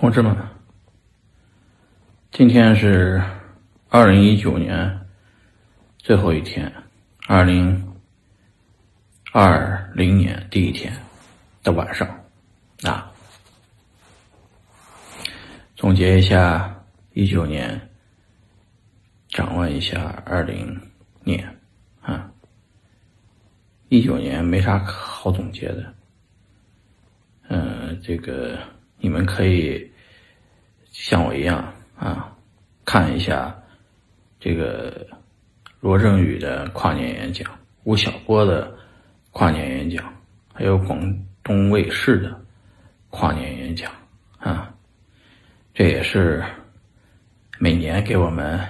同志们，今天是二零一九年最后一天，二零二零年第一天的晚上。啊，总结一下一九年，展望一下二零年。啊，一九年没啥好总结的，嗯，这个。你们可以像我一样啊，看一下这个罗振宇的跨年演讲，吴晓波的跨年演讲，还有广东卫视的跨年演讲啊。这也是每年给我们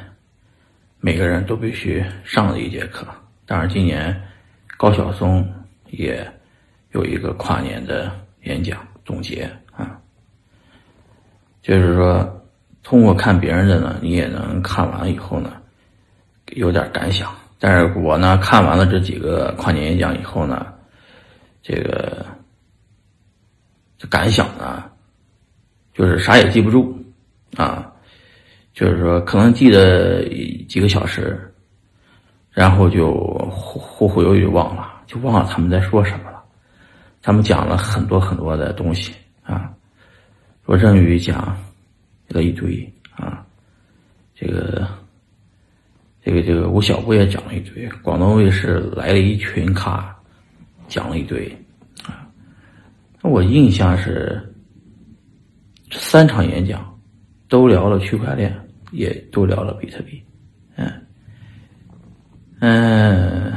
每个人都必须上的一节课。当然，今年高晓松也有一个跨年的演讲总结。就是说，通过看别人的呢，你也能看完以后呢，有点感想。但是我呢，看完了这几个跨年演讲以后呢，这个感想呢，就是啥也记不住啊。就是说，可能记得几个小时，然后就忽忽忽悠悠忘了，就忘了他们在说什么了。他们讲了很多很多的东西啊。罗振宇讲了一堆啊，这个这个这个吴晓波也讲了一堆，广东卫视来了一群咖，讲了一堆啊。那我印象是三场演讲都聊了区块链，也都聊了比特币，嗯嗯，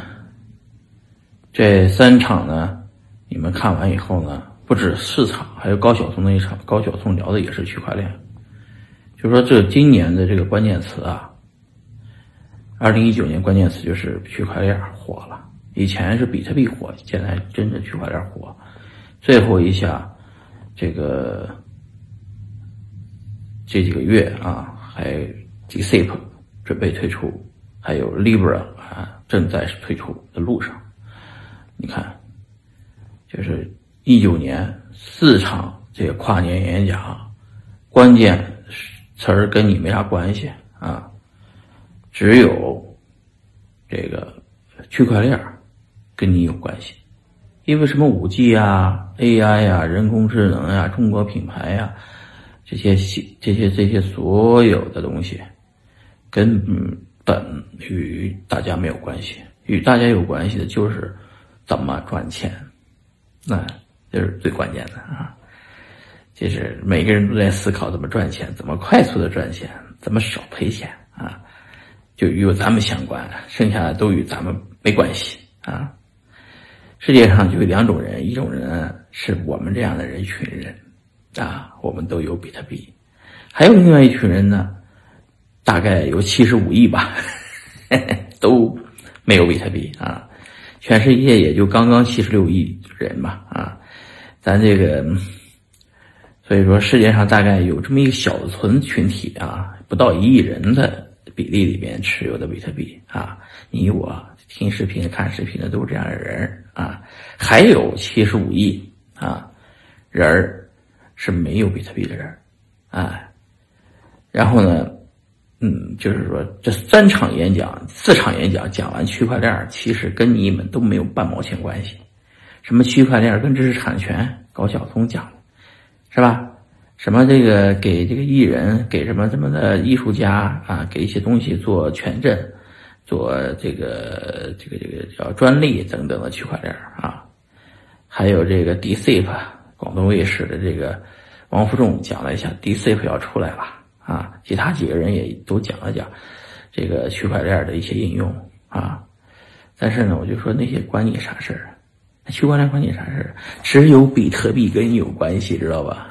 这三场呢，你们看完以后呢？不止市场，还有高晓松那一场。高晓松聊的也是区块链，就说这今年的这个关键词啊，二零一九年关键词就是区块链火了。以前是比特币火，现在真的区块链火。最后一下，这个这几个月啊，还 DeFi 准备退出，还有 Libra 啊正在退出的路上。你看，就是。一九年四场这个跨年演讲，关键词儿跟你没啥关系啊，只有这个区块链跟你有关系，因为什么五 G 啊、AI 呀、人工智能呀、中国品牌呀，这些这些这些所有的东西，根本与大家没有关系，与大家有关系的就是怎么赚钱，那。这是最关键的啊！就是每个人都在思考怎么赚钱，怎么快速的赚钱，怎么少赔钱啊！就与咱们相关，剩下的都与咱们没关系啊！世界上就有两种人，一种人是我们这样的人群人啊，我们都有比特币；还有另外一群人呢，大概有七十五亿吧，都没有比特币啊！全世界也就刚刚七十六亿人吧啊！咱这个，所以说世界上大概有这么一个小存群体啊，不到一亿人的比例里面持有的比特币啊，你我听视频、看视频的都是这样的人啊，还有七十五亿啊人是没有比特币的人啊，然后呢，嗯，就是说这三场演讲、四场演讲讲完区块链，其实跟你们都没有半毛钱关系。什么区块链跟知识产权，高晓松讲的，是吧？什么这个给这个艺人，给什么什么的艺术家啊，给一些东西做权证，做这个这个这个叫专利等等的区块链啊。还有这个 DCEP，广东卫视的这个王福重讲了一下 DCEP 要出来了啊。其他几个人也都讲了讲这个区块链的一些应用啊。但是呢，我就说那些关你啥事儿？区块链关你啥事儿只有比特币跟你有关系，知道吧？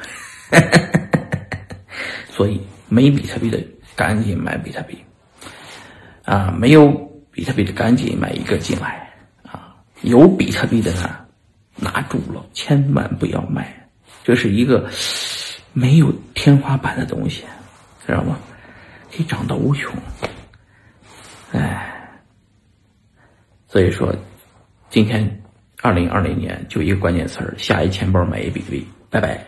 所以没比特币的赶紧买比特币啊！没有比特币的赶紧买一个进来啊！有比特币的呢，拿住了，千万不要卖，这是一个没有天花板的东西，知道吗？可以涨到无穷。哎，所以说今天。二零二零年就一个关键词儿，下一钱包买一比特币，拜拜。